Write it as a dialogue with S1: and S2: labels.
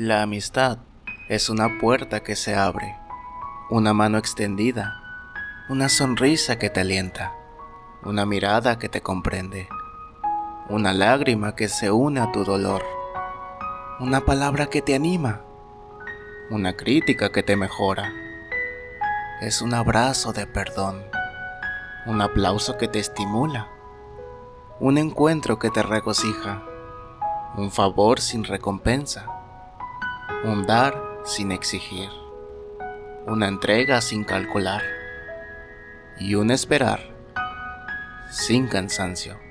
S1: La amistad es una puerta que se abre, una mano extendida, una sonrisa que te alienta, una mirada que te comprende, una lágrima que se une a tu dolor, una palabra que te anima, una crítica que te mejora. Es un abrazo de perdón, un aplauso que te estimula, un encuentro que te regocija, un favor sin recompensa, un dar sin exigir, una entrega sin calcular y un esperar sin cansancio.